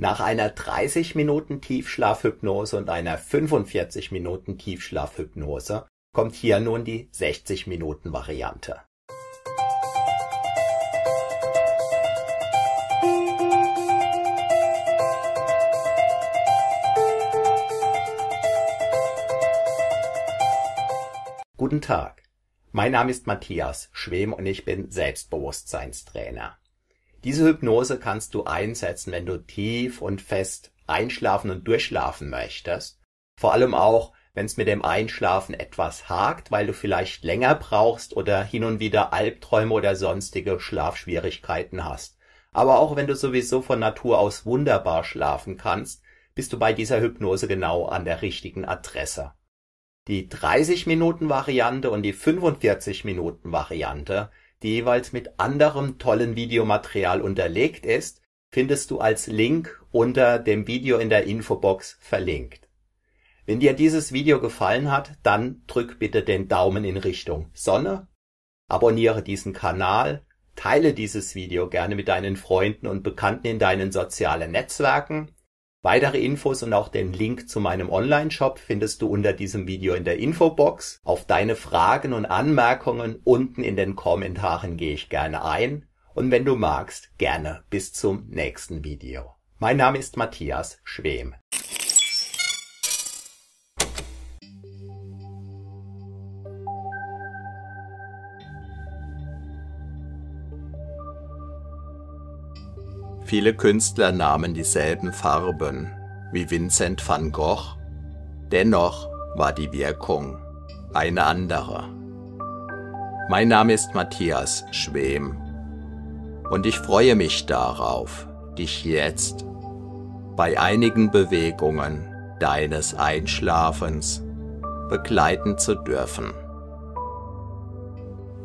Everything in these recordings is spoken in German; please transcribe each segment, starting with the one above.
Nach einer 30 Minuten Tiefschlafhypnose und einer 45 Minuten Tiefschlafhypnose kommt hier nun die 60 Minuten Variante. Guten Tag. Mein Name ist Matthias Schwem und ich bin Selbstbewusstseinstrainer. Diese Hypnose kannst du einsetzen, wenn du tief und fest einschlafen und durchschlafen möchtest. Vor allem auch, wenn es mit dem Einschlafen etwas hakt, weil du vielleicht länger brauchst oder hin und wieder Albträume oder sonstige Schlafschwierigkeiten hast. Aber auch wenn du sowieso von Natur aus wunderbar schlafen kannst, bist du bei dieser Hypnose genau an der richtigen Adresse. Die 30 Minuten Variante und die 45 Minuten Variante die jeweils mit anderem tollen Videomaterial unterlegt ist, findest du als Link unter dem Video in der Infobox verlinkt. Wenn dir dieses Video gefallen hat, dann drück bitte den Daumen in Richtung Sonne, abonniere diesen Kanal, teile dieses Video gerne mit deinen Freunden und Bekannten in deinen sozialen Netzwerken Weitere Infos und auch den Link zu meinem Online-Shop findest du unter diesem Video in der Infobox. Auf deine Fragen und Anmerkungen unten in den Kommentaren gehe ich gerne ein und wenn du magst, gerne bis zum nächsten Video. Mein Name ist Matthias Schwem. Viele Künstler nahmen dieselben Farben wie Vincent van Gogh, dennoch war die Wirkung eine andere. Mein Name ist Matthias Schwem und ich freue mich darauf, dich jetzt bei einigen Bewegungen deines Einschlafens begleiten zu dürfen.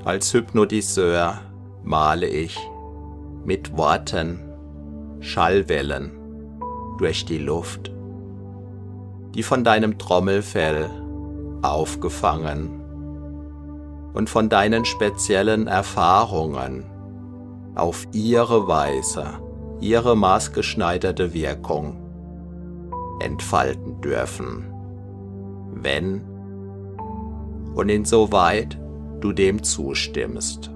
Als Hypnotiseur male ich mit Worten Schallwellen durch die Luft, die von deinem Trommelfell aufgefangen und von deinen speziellen Erfahrungen auf ihre Weise, ihre maßgeschneiderte Wirkung entfalten dürfen, wenn und insoweit du dem zustimmst.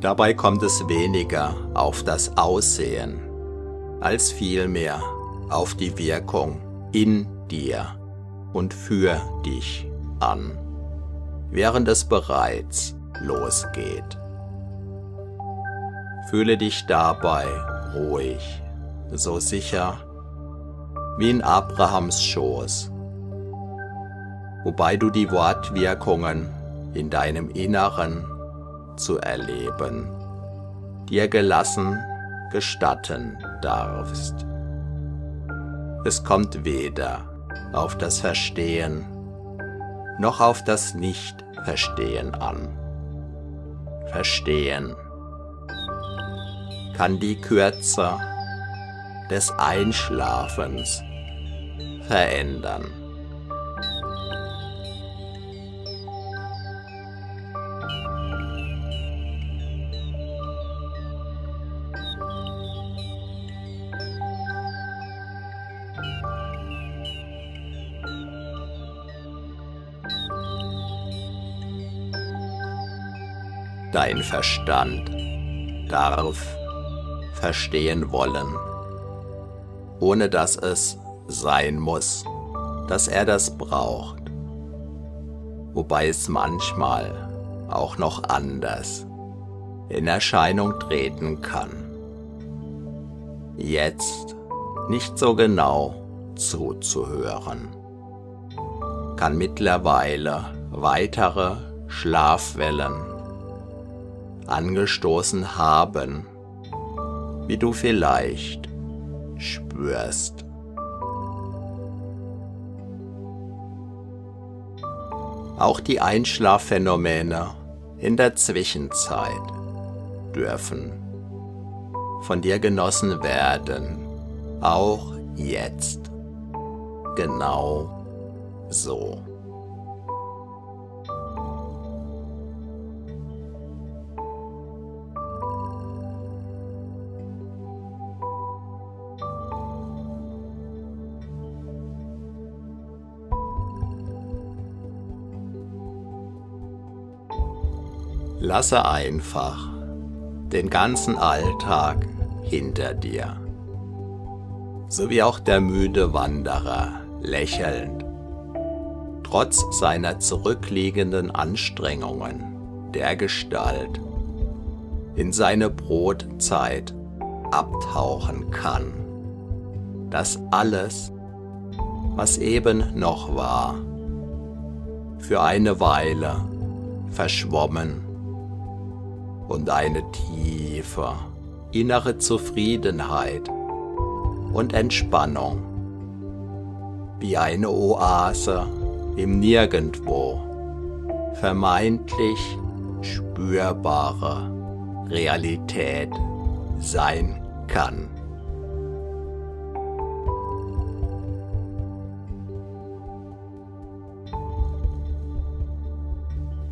Dabei kommt es weniger auf das Aussehen als vielmehr auf die Wirkung in dir und für dich an, während es bereits losgeht. Fühle dich dabei ruhig, so sicher wie in Abrahams Schoß, wobei du die Wortwirkungen in deinem Inneren zu erleben, dir gelassen gestatten darfst. Es kommt weder auf das Verstehen noch auf das Nicht-Verstehen an. Verstehen kann die Kürze des Einschlafens verändern. Dein Verstand darf verstehen wollen, ohne dass es sein muss, dass er das braucht, wobei es manchmal auch noch anders in Erscheinung treten kann. Jetzt nicht so genau zuzuhören, kann mittlerweile weitere Schlafwellen angestoßen haben, wie du vielleicht spürst. Auch die Einschlafphänomene in der Zwischenzeit dürfen, von dir genossen werden, auch jetzt, genau so. Lasse einfach den ganzen Alltag hinter dir, so wie auch der müde Wanderer lächelnd, trotz seiner zurückliegenden Anstrengungen der Gestalt in seine Brotzeit abtauchen kann, dass alles, was eben noch war, für eine Weile verschwommen und eine tiefe innere Zufriedenheit und Entspannung wie eine Oase im Nirgendwo vermeintlich spürbare Realität sein kann.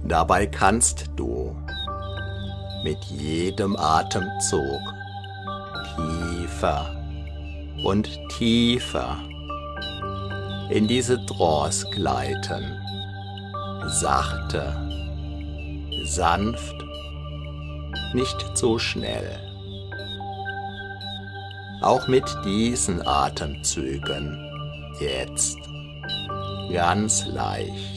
Dabei kannst du mit jedem Atemzug tiefer und tiefer in diese Trance gleiten. Sachte, sanft, nicht zu schnell. Auch mit diesen Atemzügen jetzt ganz leicht.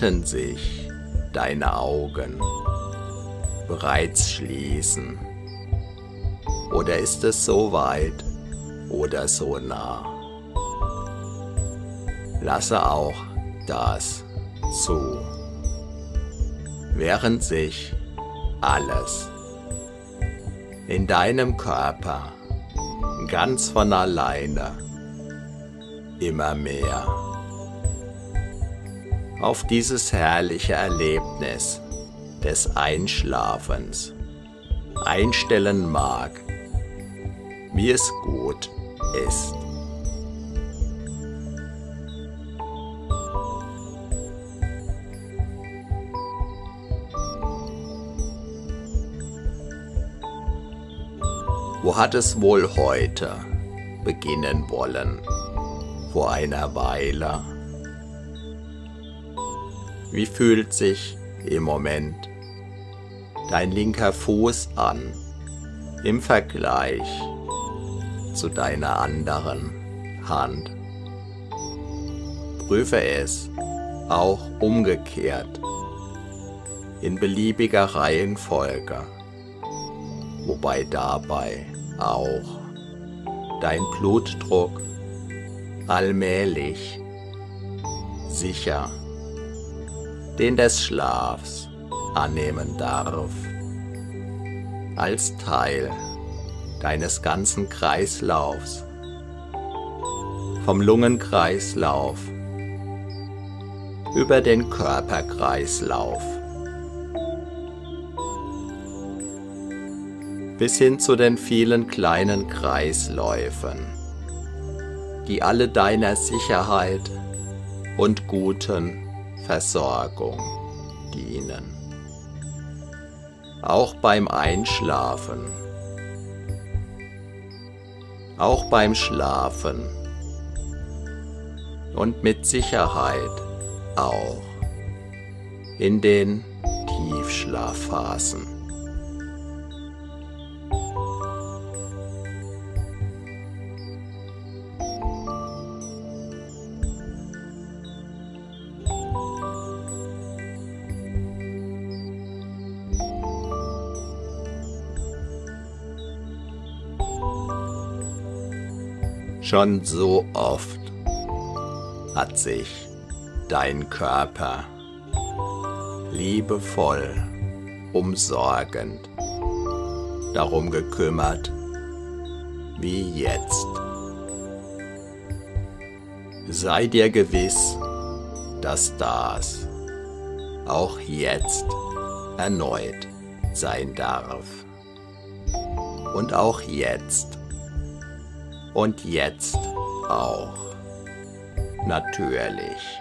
Wollten sich deine Augen bereits schließen? Oder ist es so weit oder so nah? Lasse auch das zu, während sich alles in deinem Körper ganz von alleine immer mehr auf dieses herrliche Erlebnis des Einschlafens einstellen mag, wie es gut ist. Wo hat es wohl heute beginnen wollen? Vor einer Weile wie fühlt sich im Moment dein linker Fuß an im Vergleich zu deiner anderen Hand? Prüfe es auch umgekehrt in beliebiger Reihenfolge, wobei dabei auch dein Blutdruck allmählich sicher den des Schlafs annehmen darf, als Teil deines ganzen Kreislaufs, vom Lungenkreislauf über den Körperkreislauf. Bis hin zu den vielen kleinen Kreisläufen, die alle deiner Sicherheit und guten Versorgung dienen. Auch beim Einschlafen. Auch beim Schlafen. Und mit Sicherheit auch in den Tiefschlafphasen. Schon so oft hat sich dein Körper liebevoll, umsorgend darum gekümmert wie jetzt. Sei dir gewiss, dass das auch jetzt erneut sein darf. Und auch jetzt. Und jetzt auch. Natürlich.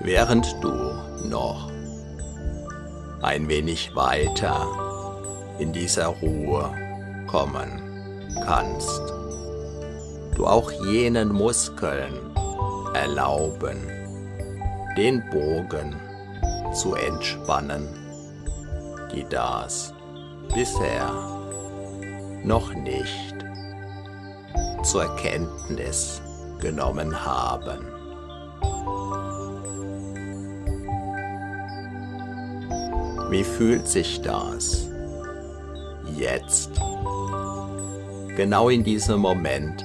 während du noch ein wenig weiter in dieser Ruhe kommen kannst. Du auch jenen Muskeln erlauben, den Bogen zu entspannen, die das bisher noch nicht zur Kenntnis genommen haben. Wie fühlt sich das jetzt? Genau in diesem Moment,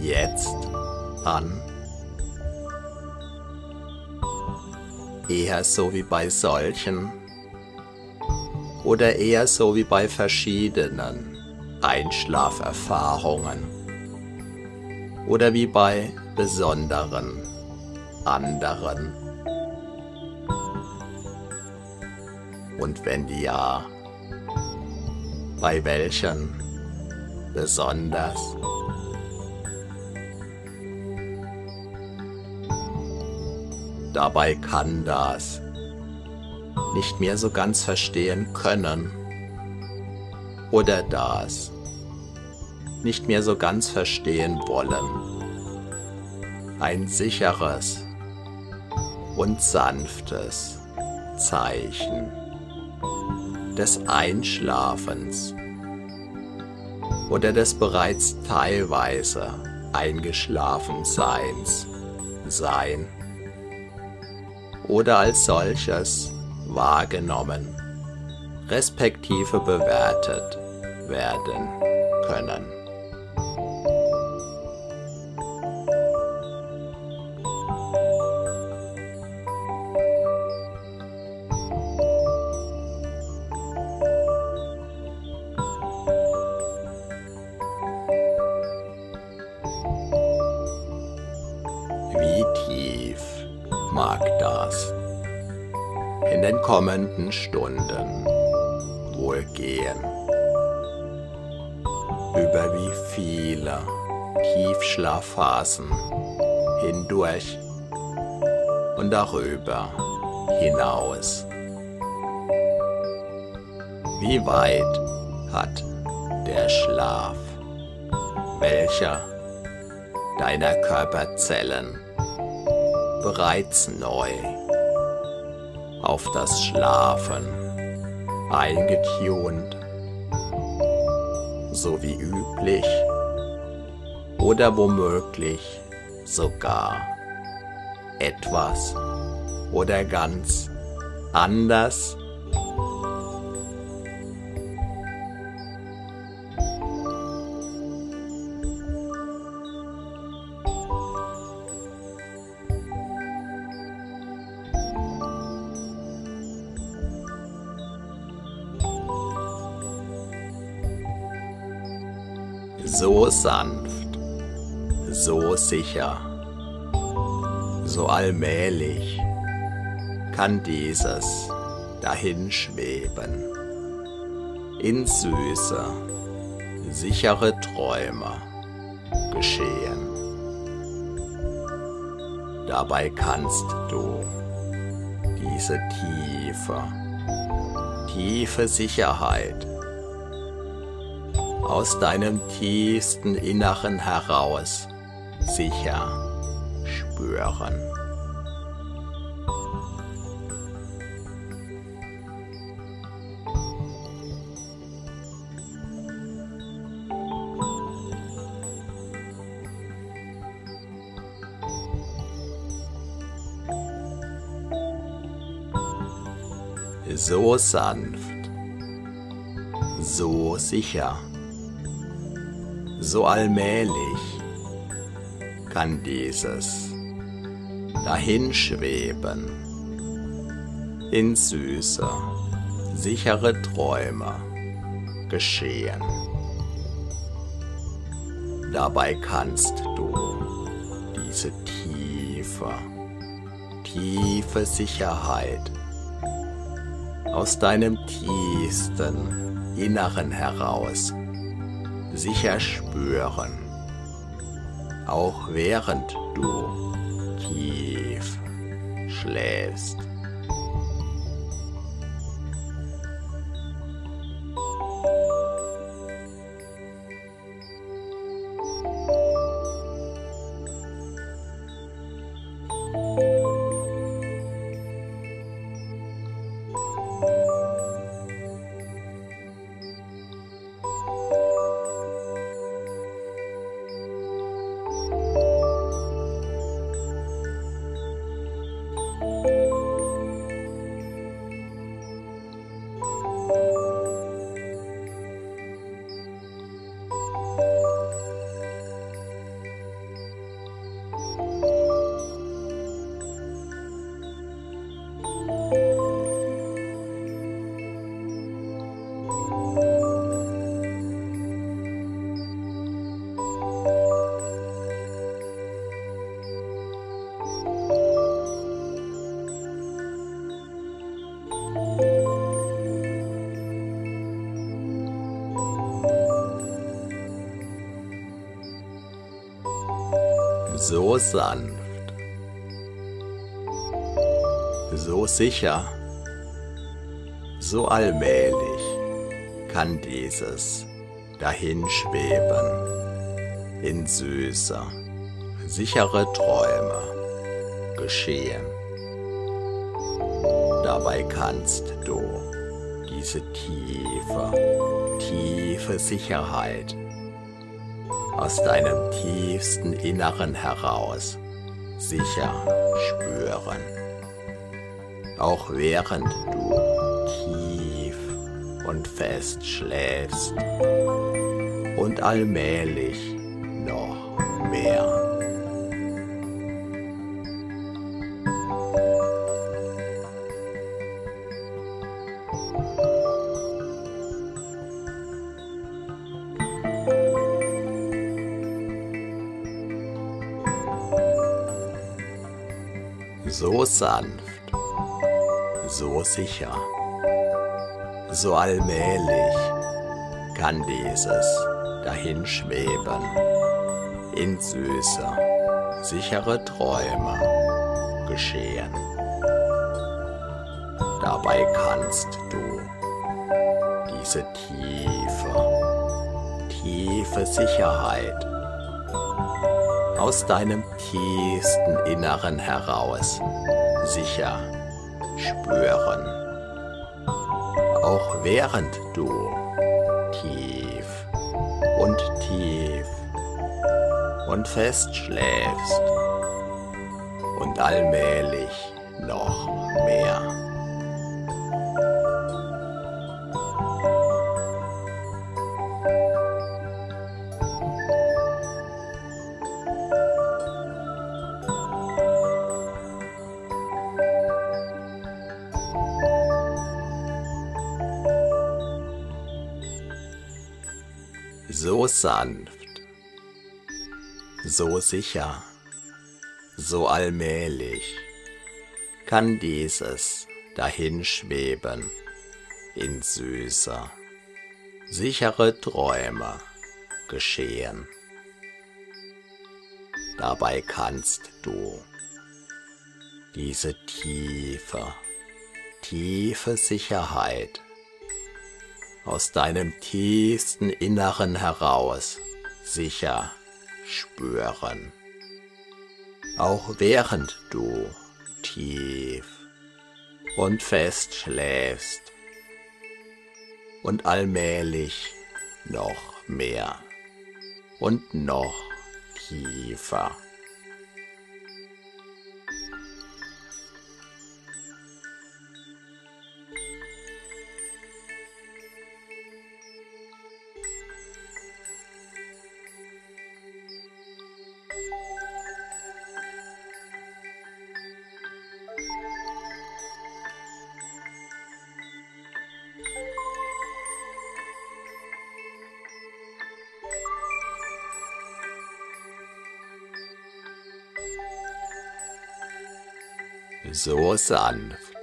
jetzt an? Eher so wie bei solchen. Oder eher so wie bei verschiedenen Einschlaferfahrungen. Oder wie bei besonderen anderen. Und wenn ja, bei welchen besonders? Dabei kann das nicht mehr so ganz verstehen können oder das nicht mehr so ganz verstehen wollen. Ein sicheres und sanftes Zeichen des Einschlafens oder des bereits teilweise Eingeschlafenseins sein oder als solches wahrgenommen, respektive bewertet werden können. Kommenden Stunden wohl gehen. Über wie viele Tiefschlafphasen hindurch und darüber hinaus. Wie weit hat der Schlaf, welcher deiner Körperzellen bereits neu auf das Schlafen eingetunt, so wie üblich oder womöglich sogar etwas oder ganz anders sicher, so allmählich kann dieses dahinschweben in süße, sichere Träume geschehen. Dabei kannst du diese tiefe, tiefe Sicherheit aus deinem tiefsten Inneren heraus sicher spüren. So sanft, so sicher, so allmählich kann dieses Dahinschweben in süße, sichere Träume geschehen. Dabei kannst du diese tiefe, tiefe Sicherheit aus deinem tiefsten Inneren heraus sicher spüren, auch während du tief schläfst. So sanft, so sicher, so allmählich kann dieses Dahinschweben in süße, sichere Träume geschehen. Dabei kannst du diese tiefe, tiefe Sicherheit aus deinem tiefsten Inneren heraus sicher spüren. Auch während du tief und fest schläfst und allmählich sanft, so sicher, so allmählich kann dieses Dahinschweben in süße, sichere Träume geschehen. Dabei kannst du diese tiefe, tiefe Sicherheit aus deinem tiefsten Inneren heraus sicher spüren. Auch während du tief und tief und fest schläfst und allmählich sanft, so sicher, so allmählich kann dieses Dahinschweben in süße, sichere Träume geschehen. Dabei kannst du diese tiefe, tiefe Sicherheit aus deinem tiefsten Inneren heraus sicher spüren. Auch während du tief und fest schläfst und allmählich noch mehr und noch tiefer. So sanft,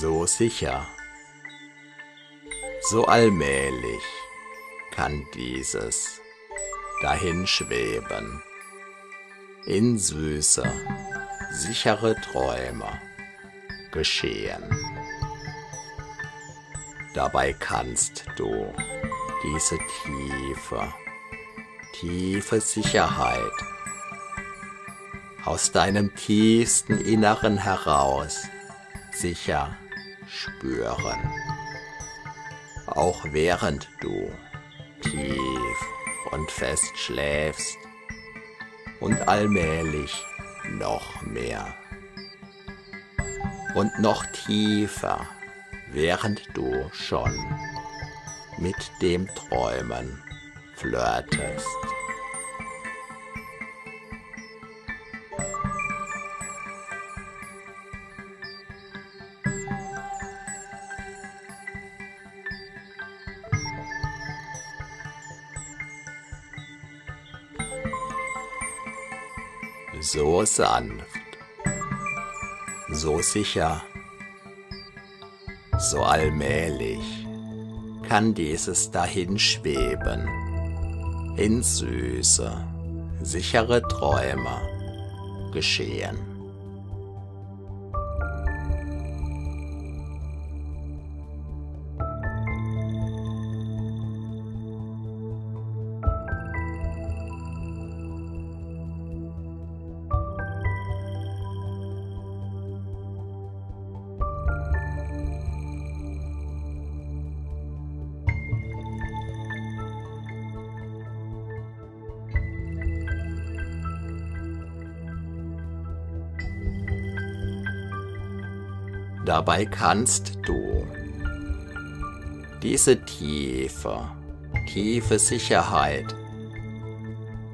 so sicher, so allmählich kann dieses dahinschweben. In süße, sichere Träume geschehen. Dabei kannst du diese tiefe, tiefe Sicherheit aus deinem tiefsten Inneren heraus sicher spüren. Auch während du tief und fest schläfst und allmählich noch mehr und noch tiefer, während du schon mit dem Träumen flirtest. Sanft, so sicher, so allmählich kann dieses dahinschweben in süße, sichere Träume geschehen. Dabei kannst du diese tiefe, tiefe Sicherheit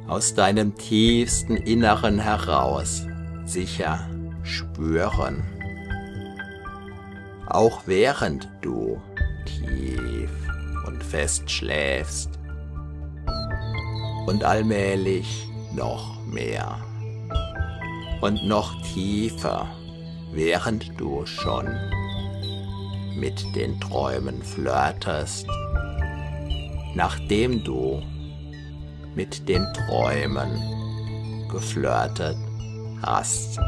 aus deinem tiefsten Inneren heraus sicher spüren. Auch während du tief und fest schläfst und allmählich noch mehr und noch tiefer während du schon mit den Träumen flirtest, nachdem du mit den Träumen geflirtet hast.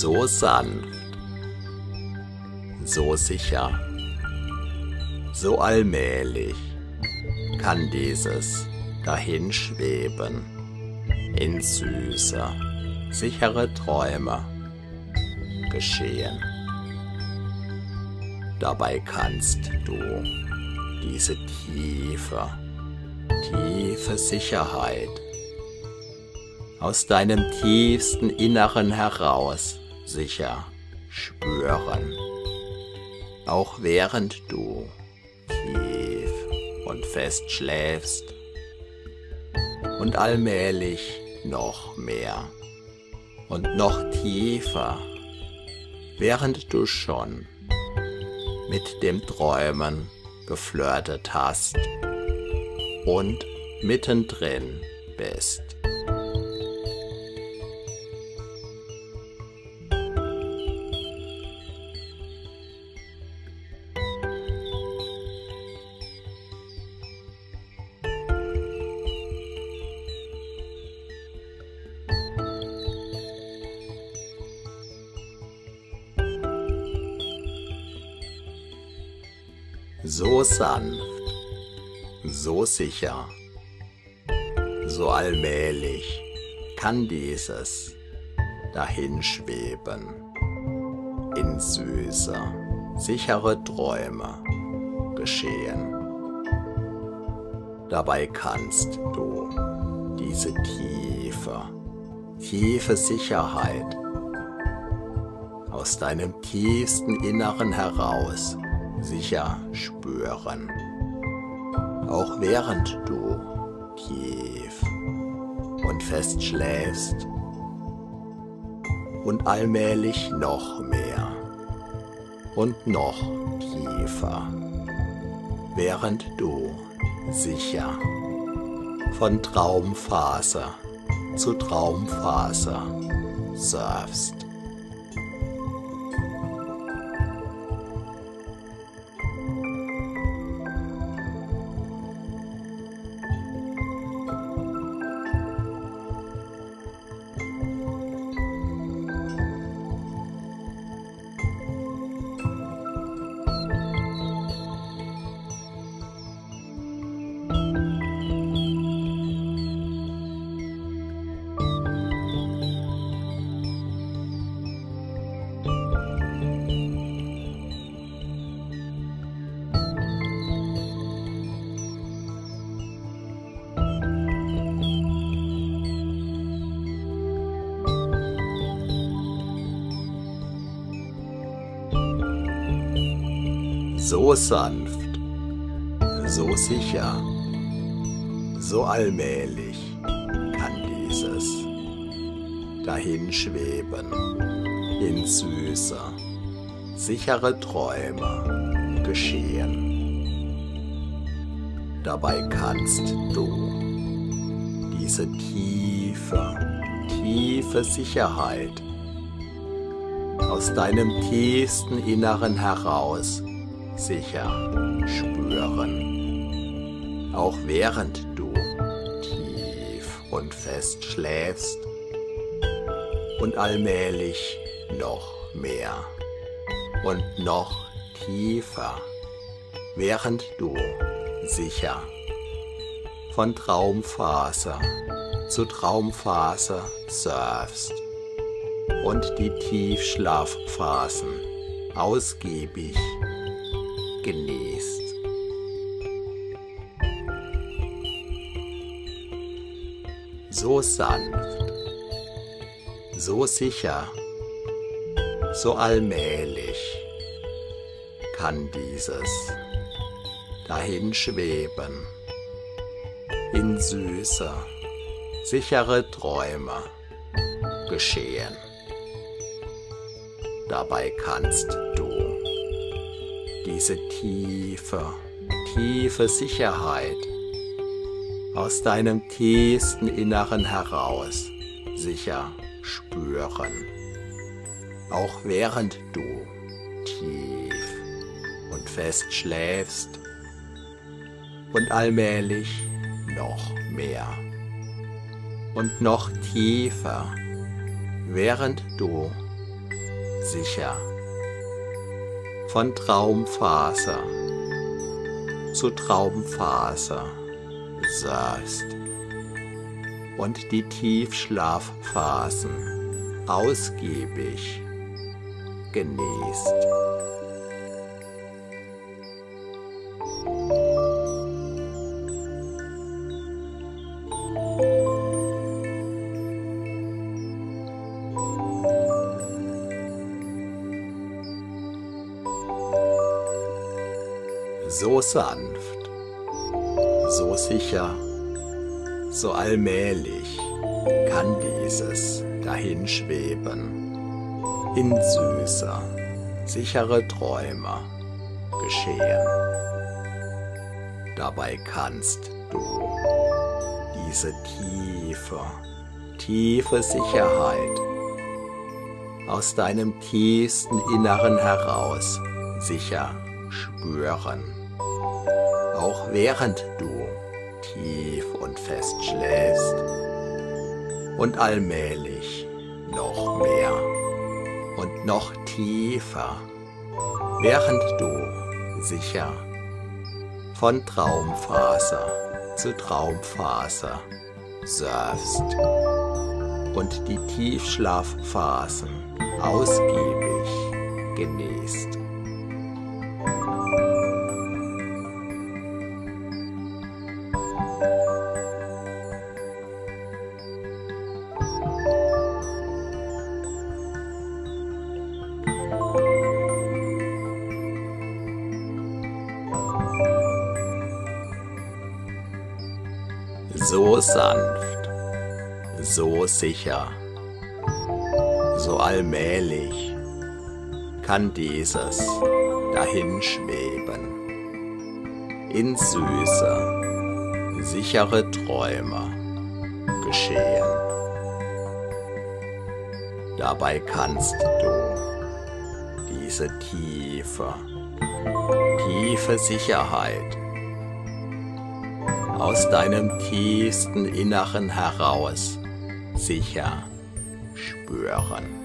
So sanft, so sicher, so allmählich kann dieses dahinschweben in süße, sichere Träume geschehen. Dabei kannst du diese tiefe, tiefe Sicherheit aus deinem tiefsten Inneren heraus sicher spüren, auch während du tief und fest schläfst und allmählich noch mehr und noch tiefer, während du schon mit dem Träumen geflirtet hast und mittendrin bist. So sanft, so sicher, so allmählich kann dieses dahinschweben. In süße, sichere Träume geschehen. Dabei kannst du diese tiefe, tiefe Sicherheit aus deinem tiefsten Inneren heraus sicher spüren. Auch während du tief und fest schläfst und allmählich noch mehr und noch tiefer, während du sicher von Traumfaser zu Traumfaser surfst. So sanft, so sicher, so allmählich kann dieses dahinschweben in süße, sichere Träume geschehen. Dabei kannst du diese tiefe, tiefe Sicherheit aus deinem tiefsten Inneren heraus sicher spüren, auch während du tief und fest schläfst und allmählich noch mehr und noch tiefer, während du sicher von Traumphase zu Traumphase surfst und die Tiefschlafphasen ausgiebig genießt. So sanft, so sicher, so allmählich kann dieses dahinschweben in süße, sichere Träume geschehen. Dabei kannst du diese tiefe, tiefe Sicherheit aus deinem tiefsten Inneren heraus sicher spüren, auch während du tief und fest schläfst und allmählich noch mehr und noch tiefer, während du sicher von Traumfaser zu Traumfaser saßt und die Tiefschlafphasen ausgiebig genießt. Sanft, so sicher, so allmählich kann dieses dahinschweben in süßer, sichere Träume geschehen. Dabei kannst du diese tiefe, tiefe Sicherheit aus deinem tiefsten Inneren heraus sicher spüren auch während du tief und fest schläfst und allmählich noch mehr und noch tiefer, während du sicher von Traumfaser zu Traumfaser surfst und die Tiefschlafphasen ausgiebig genießt. So sanft, so sicher, so allmählich kann dieses dahinschweben in süße, sichere Träume geschehen. Dabei kannst du diese tiefe, tiefe Sicherheit aus deinem tiefsten Inneren heraus sicher spüren.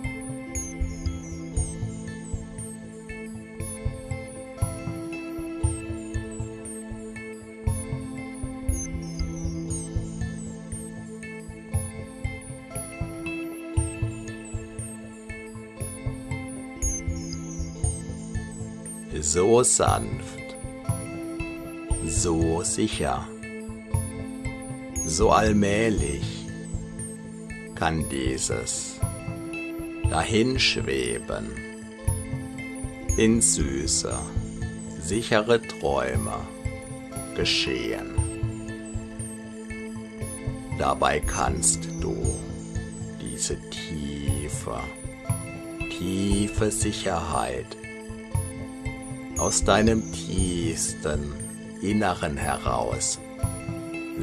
so sanft, so sicher, so allmählich kann dieses dahinschweben in süße, sichere Träume geschehen. Dabei kannst du diese tiefe, tiefe Sicherheit aus deinem tiefsten Inneren heraus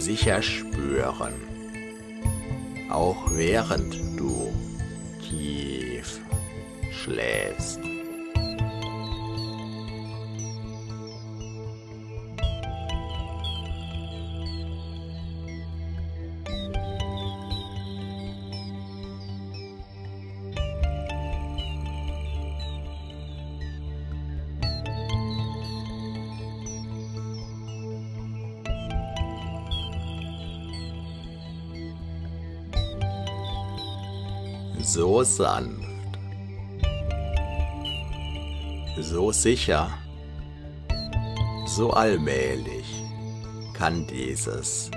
sicher spüren, auch während so sanft, so sicher, so allmählich kann dieses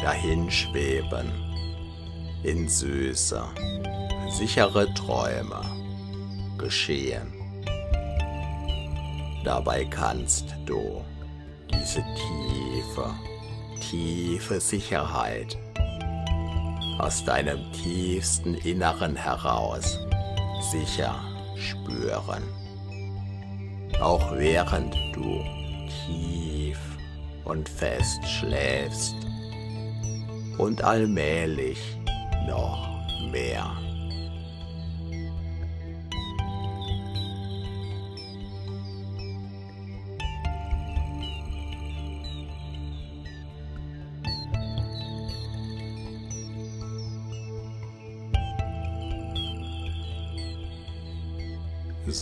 dahinschweben in süße, sichere Träume geschehen. Dabei kannst du diese tiefe, tiefe Sicherheit aus deinem tiefsten Inneren heraus sicher spüren. Auch während du tief und fest schläfst und allmählich noch mehr.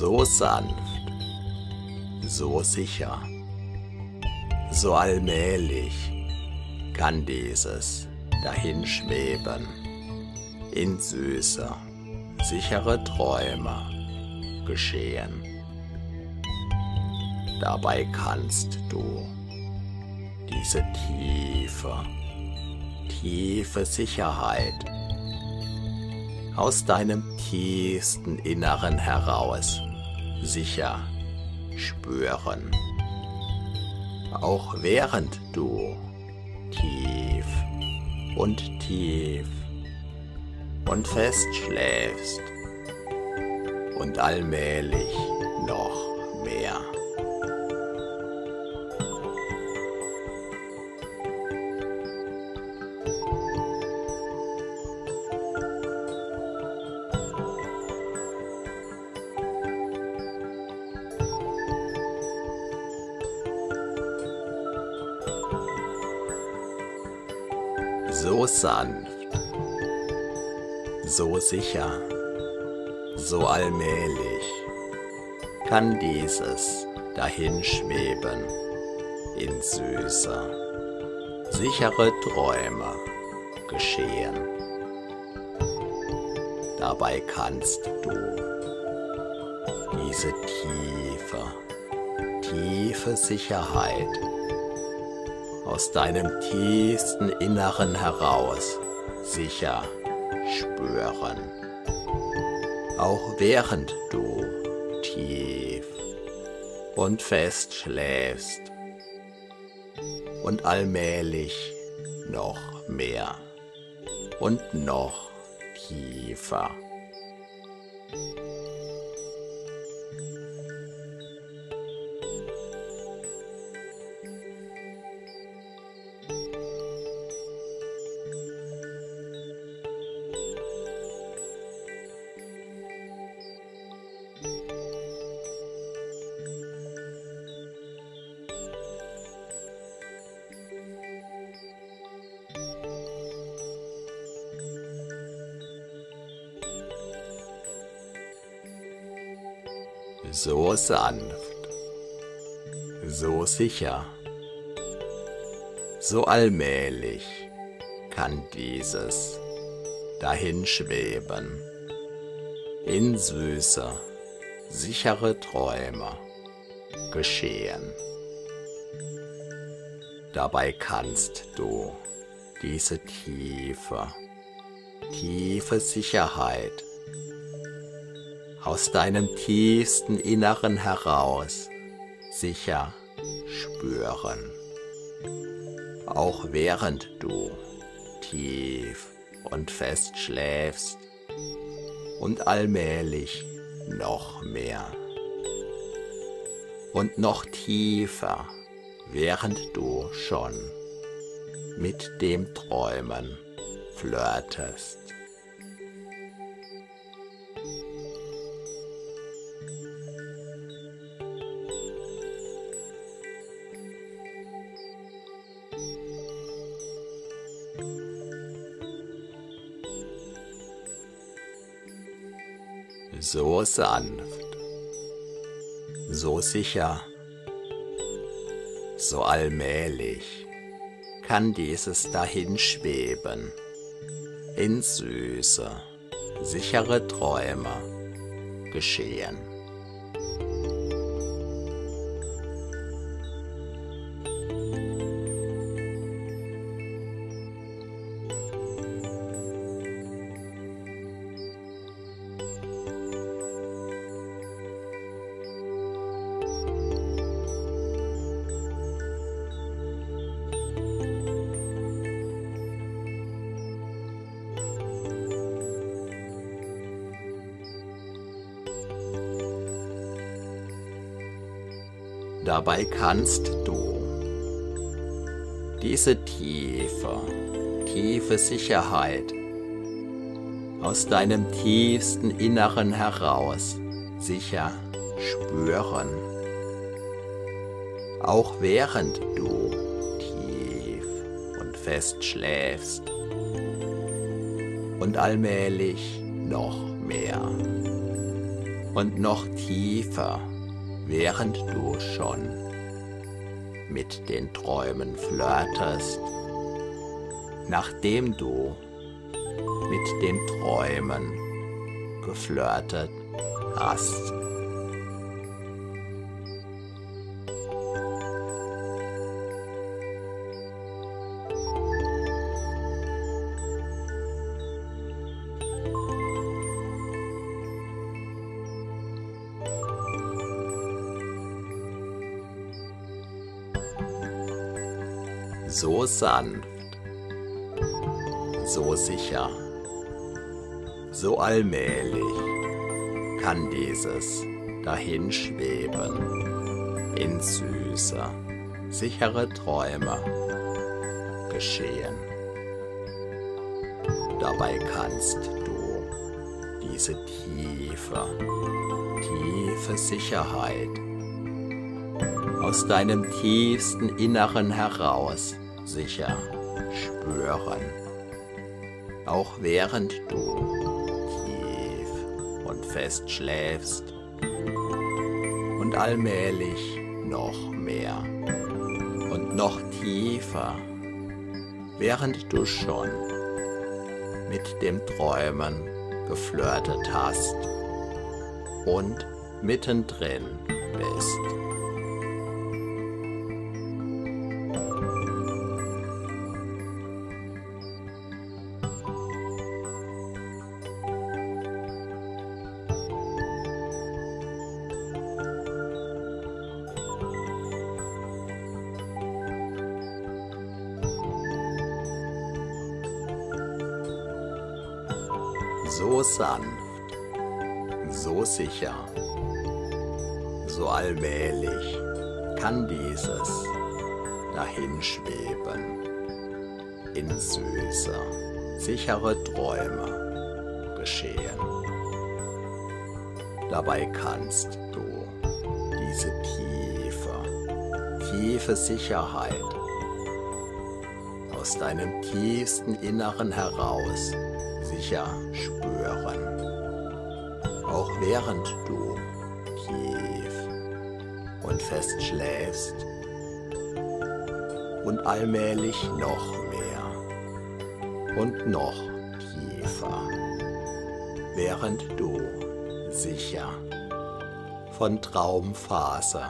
So sanft, so sicher, so allmählich kann dieses dahinschweben in süße, sichere Träume geschehen. Dabei kannst du diese tiefe, tiefe Sicherheit aus deinem tiefsten Inneren heraus sicher spüren. Auch während du tief und tief und fest schläfst und allmählich noch mehr. Sicher, so allmählich kann dieses dahinschweben in süße, sichere Träume geschehen. Dabei kannst du diese tiefe, tiefe Sicherheit aus deinem tiefsten Inneren heraus sicher spüren. Auch während du tief und fest schläfst und allmählich noch noch mehr und noch tiefer. So sanft, so sicher, so allmählich kann dieses dahinschweben. In süße, sichere Träume geschehen. Dabei kannst du diese tiefe, tiefe Sicherheit aus deinem tiefsten Inneren heraus sicher spüren. Auch während du tief und fest schläfst und allmählich noch mehr und noch tiefer, während du schon mit dem Träumen flirtest. Sanft, so sicher, so allmählich kann dieses Dahinschweben in süße, sichere Träume geschehen. Dabei kannst du diese tiefe, tiefe Sicherheit aus deinem tiefsten Inneren heraus sicher spüren, auch während du tief und fest schläfst und allmählich noch mehr und noch tiefer während du schon mit den Träumen flirtest, nachdem du mit den Träumen geflirtet hast. So sanft, so sicher, so allmählich kann dieses Dahinschweben in süße, sichere Träume geschehen. Dabei kannst du diese tiefe, tiefe Sicherheit aus deinem tiefsten Inneren heraus sicher spüren, auch während du tief und fest schläfst und allmählich noch mehr und noch tiefer, während du schon mit dem Träumen geflirtet hast und mittendrin bist. Sichere Träume geschehen. Dabei kannst du diese tiefe, tiefe Sicherheit aus deinem tiefsten Inneren heraus sicher spüren, auch während du tief und fest schläfst und allmählich noch und noch tiefer, während du sicher von Traumphase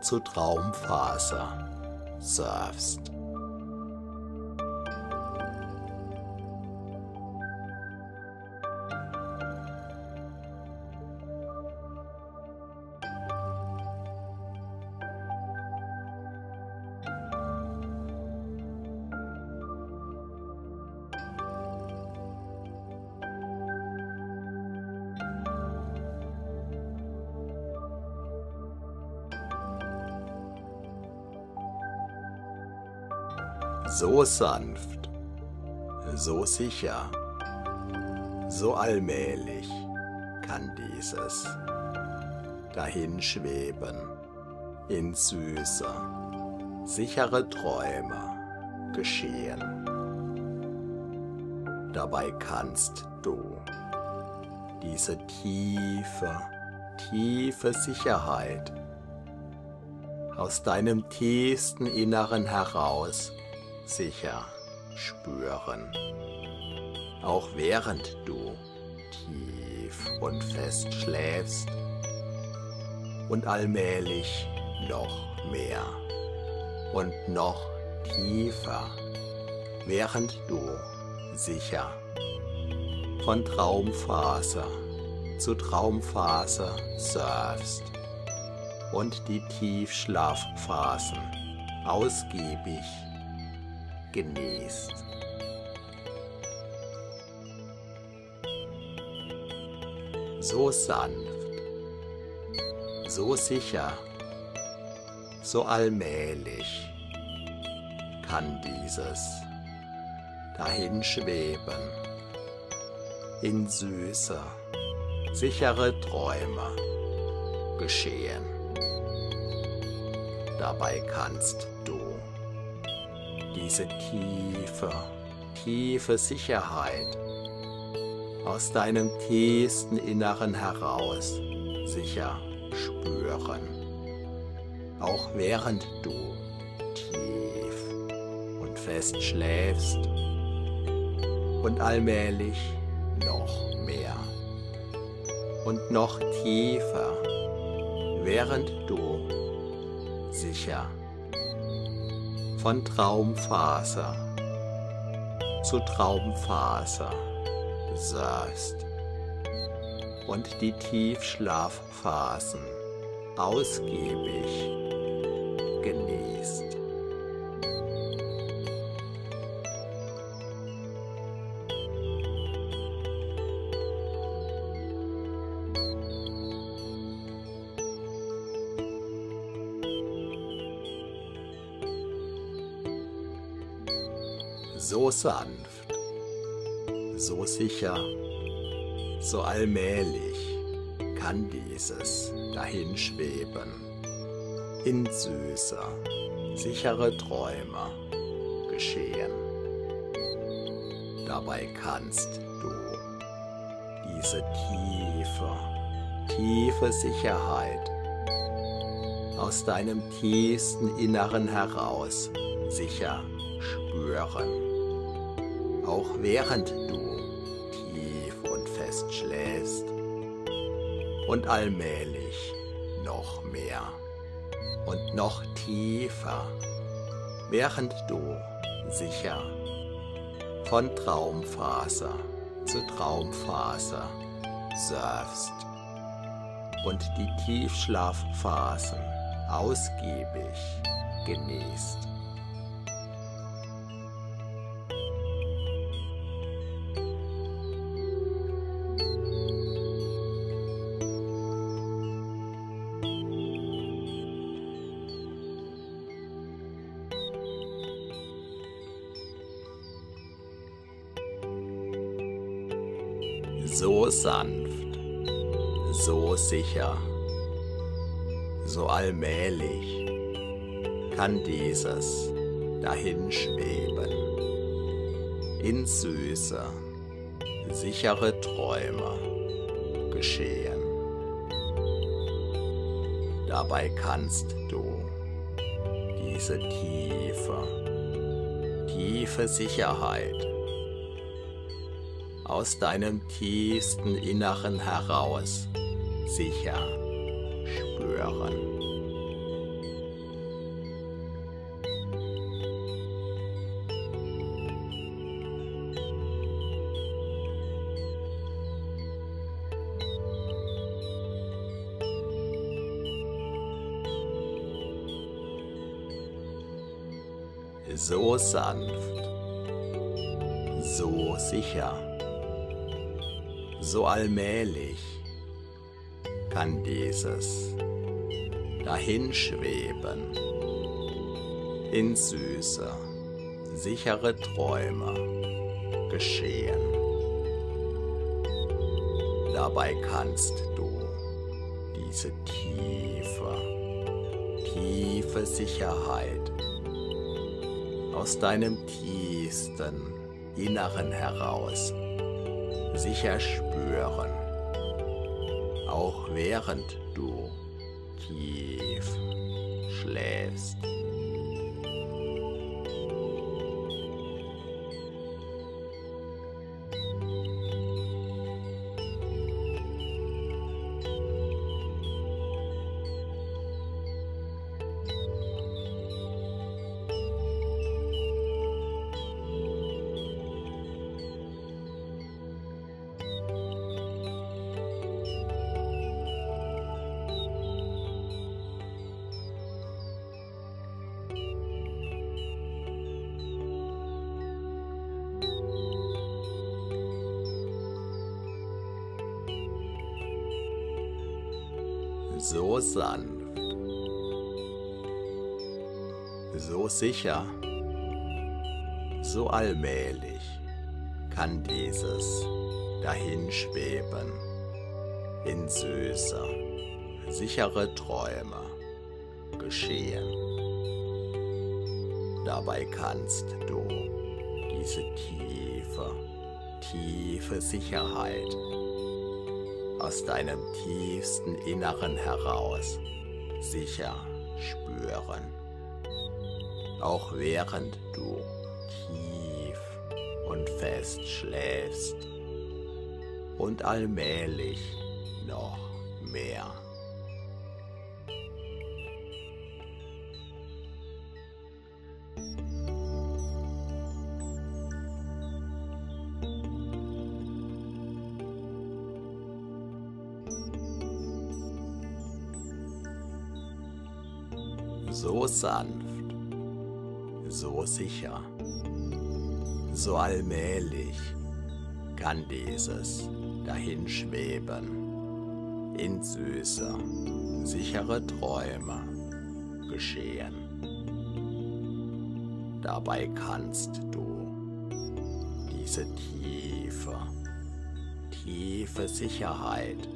zu Traumphase surfst. So sanft, so sicher, so allmählich kann dieses dahinschweben in süße, sichere Träume geschehen. Dabei kannst du diese tiefe, tiefe Sicherheit aus deinem tiefsten Inneren heraus sicher spüren, auch während du tief und fest schläfst und allmählich noch mehr und noch tiefer, während du sicher von Traumphase zu Traumphase surfst und die Tiefschlafphasen ausgiebig genießt. So sanft, so sicher, so allmählich kann dieses dahinschweben in süße, sichere Träume geschehen. Dabei kannst diese tiefe, tiefe Sicherheit aus deinem tiefsten Inneren heraus sicher spüren, auch während du tief und fest schläfst und allmählich noch mehr und noch tiefer, während du sicher von Traumphase zu Traumphase surfst und die Tiefschlafphasen. Ausgiebig sanft, so sicher, so allmählich kann dieses dahinschweben. In süßer, sichere Träume geschehen. Dabei kannst du diese tiefe, tiefe Sicherheit aus deinem tiefsten Inneren heraus sicher spüren auch während du tief und fest schläfst und allmählich noch mehr und noch tiefer, während du sicher von Traumphase zu Traumphase surfst und die Tiefschlafphasen ausgiebig genießt. So sanft, so sicher, so allmählich kann dieses dahinschweben in süße, sichere Träume geschehen. Dabei kannst du diese tiefe, tiefe Sicherheit aus deinem tiefsten Inneren heraus sicher spüren. so sanft, so allmählich kann dieses dahinschweben in süße, sichere Träume geschehen. Dabei kannst du diese tiefe, tiefe Sicherheit aus deinem tiefsten Inneren heraus sicher spüren, auch während du tief schläfst. So sanft, so sicher, so allmählich kann dieses dahinschweben in süße, sichere Träume geschehen. Dabei kannst du diese tiefe, tiefe Sicherheit aus deinem tiefsten Inneren heraus sicher spüren. Auch während du tief und fest schläfst und allmählich sanft, so sicher, so allmählich kann dieses dahinschweben in süße, sichere Träume geschehen. Dabei kannst du diese tiefe, tiefe Sicherheit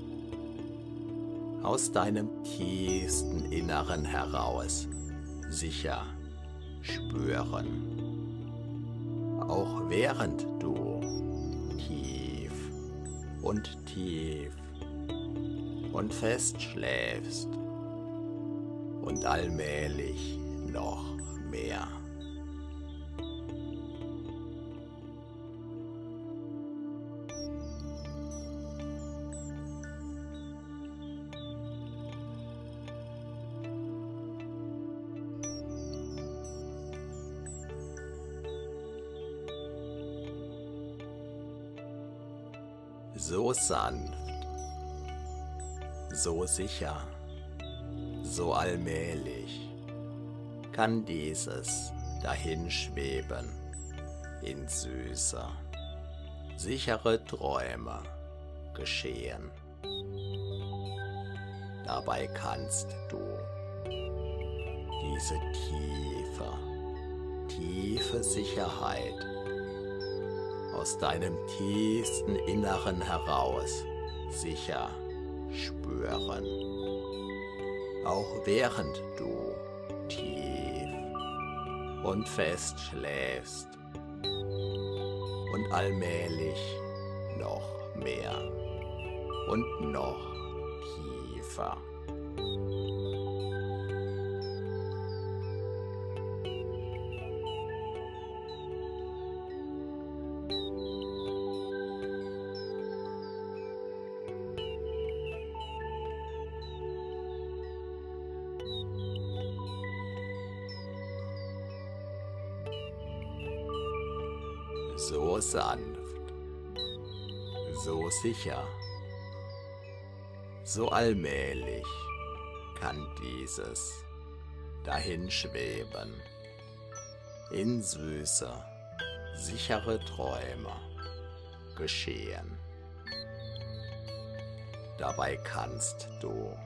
aus deinem tiefsten Inneren heraus sicher spüren. Auch während du tief und tief und fest schläfst und allmählich noch mehr. Sanft, so sicher, so allmählich kann dieses dahinschweben in süße, sichere Träume geschehen. Dabei kannst du diese tiefe, tiefe Sicherheit aus deinem tiefsten Inneren heraus sicher spüren. Auch während du tief und fest schläfst und allmählich noch mehr und noch tiefer. So sanft, so sicher, so allmählich kann dieses dahinschweben. In süße, sichere Träume geschehen. Dabei kannst du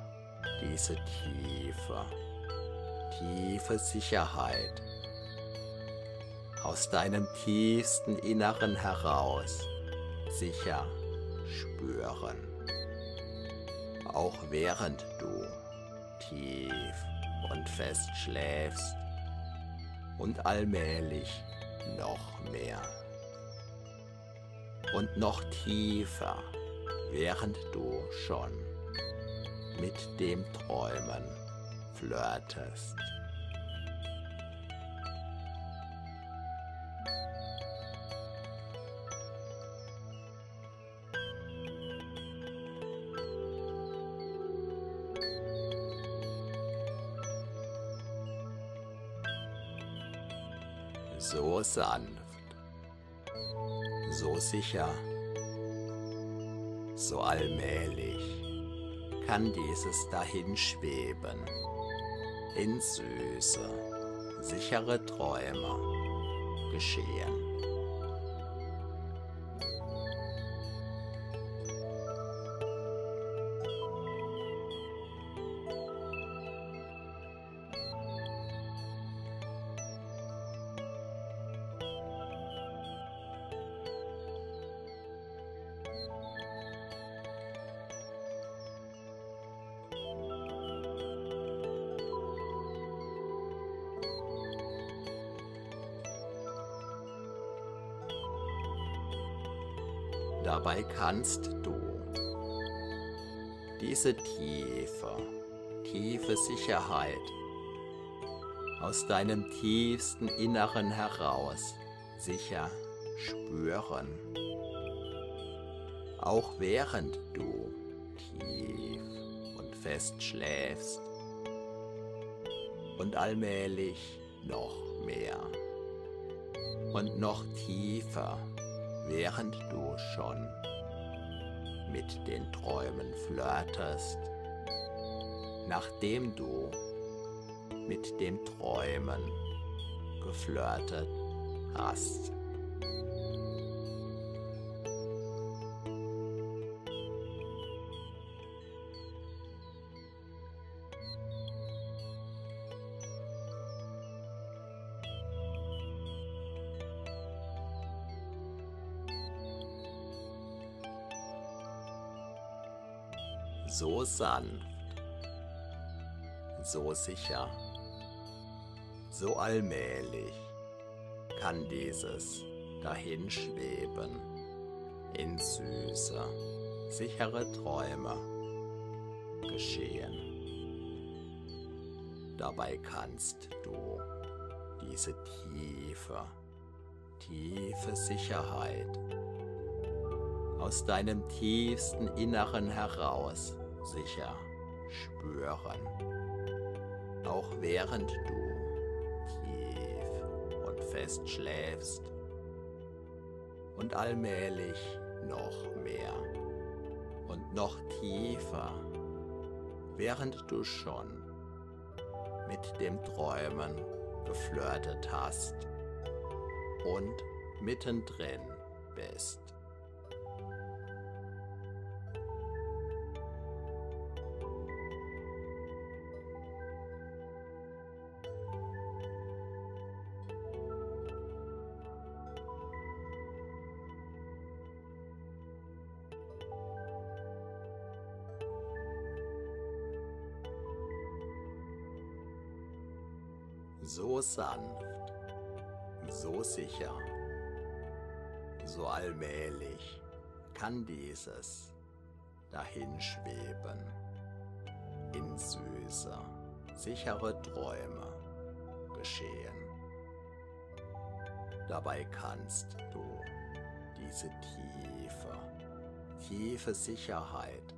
diese tiefe, tiefe Sicherheit aus deinem tiefsten Inneren heraus sicher spüren. Auch während du tief und fest schläfst und allmählich noch mehr und noch tiefer, während du schon mit dem Träumen flirtest. So sanft, so sicher, so allmählich kann dieses Dahinschweben in süße, sichere Träume geschehen. Dabei kannst du diese tiefe, tiefe Sicherheit aus deinem tiefsten Inneren heraus sicher spüren. Auch während du tief und fest schläfst und allmählich noch mehr und noch tiefer während du schon mit den Träumen flirtest, nachdem du mit dem Träumen geflirtet hast. Sanft, so sicher, so allmählich kann dieses Dahinschweben in süße, sichere Träume geschehen. Dabei kannst du diese tiefe, tiefe Sicherheit aus deinem tiefsten Inneren heraus sicher spüren, auch während du tief und fest schläfst und allmählich noch mehr und noch tiefer, während du schon mit dem Träumen geflirtet hast und mittendrin bist. Sanft, so sicher, so allmählich kann dieses dahinschweben in süße, sichere Träume geschehen. Dabei kannst du diese tiefe, tiefe Sicherheit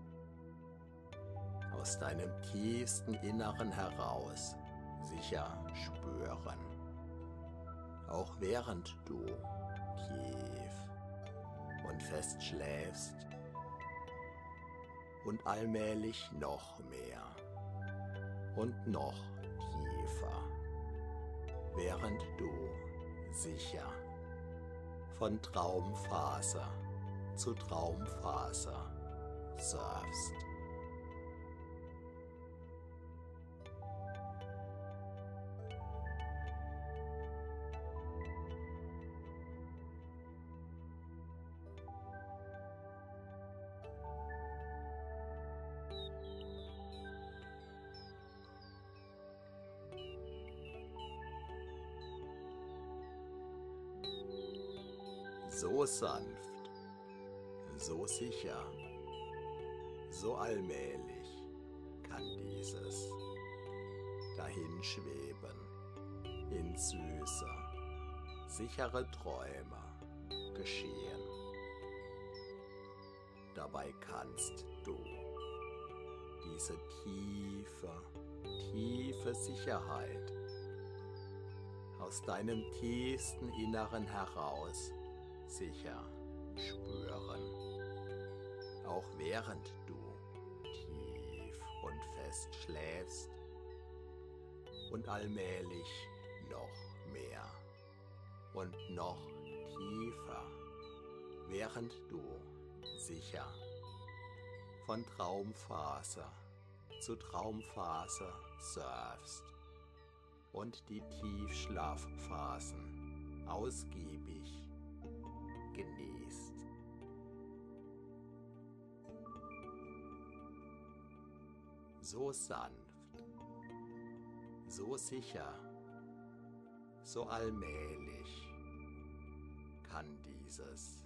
aus deinem tiefsten Inneren heraus sicher spüren, auch während du tief und fest schläfst und allmählich noch mehr und noch tiefer, während du sicher von Traumphase zu Traumphase surfst. So sanft, so sicher, so allmählich kann dieses dahinschweben in süße, sichere Träume geschehen. Dabei kannst du diese tiefe, tiefe Sicherheit aus deinem tiefsten Inneren heraus sicher spüren, auch während du tief und fest schläfst und allmählich noch mehr und noch tiefer, während du sicher von Traumphase zu Traumphase surfst und die Tiefschlafphasen ausgiebig genießt. So sanft, so sicher, so allmählich kann dieses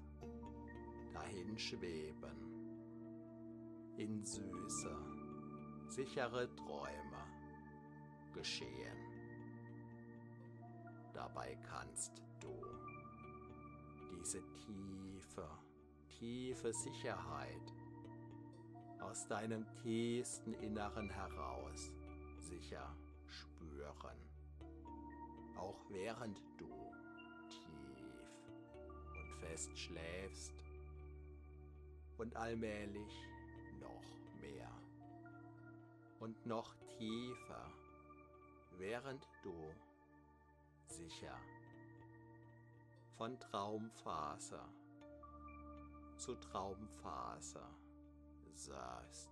dahinschweben in süße, sichere Träume geschehen. Dabei kannst du diese tiefe, tiefe Sicherheit aus deinem tiefsten Inneren heraus sicher spüren, auch während du tief und fest schläfst und allmählich noch mehr und noch tiefer, während du sicher von Traumphase zu Traumphase surfst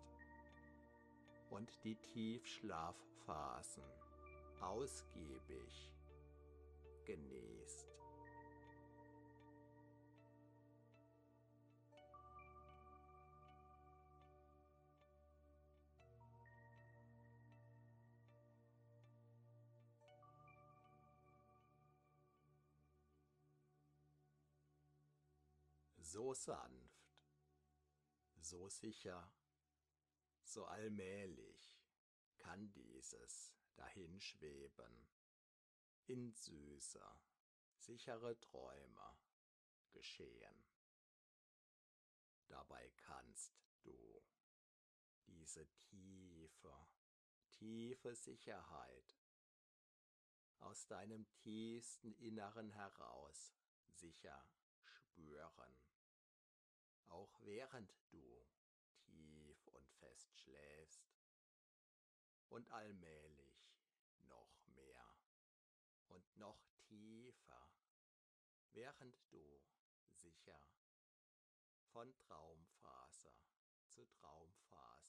und die Tiefschlafphasen ausgiebig genießt. So sanft, so sicher, so allmählich kann dieses dahinschweben. In süße, sichere Träume geschehen. Dabei kannst du diese tiefe, tiefe Sicherheit aus deinem tiefsten Inneren heraus sicher spüren auch während du tief und fest schläfst und allmählich noch mehr und noch tiefer, während du sicher von Traumphase zu Traumphase.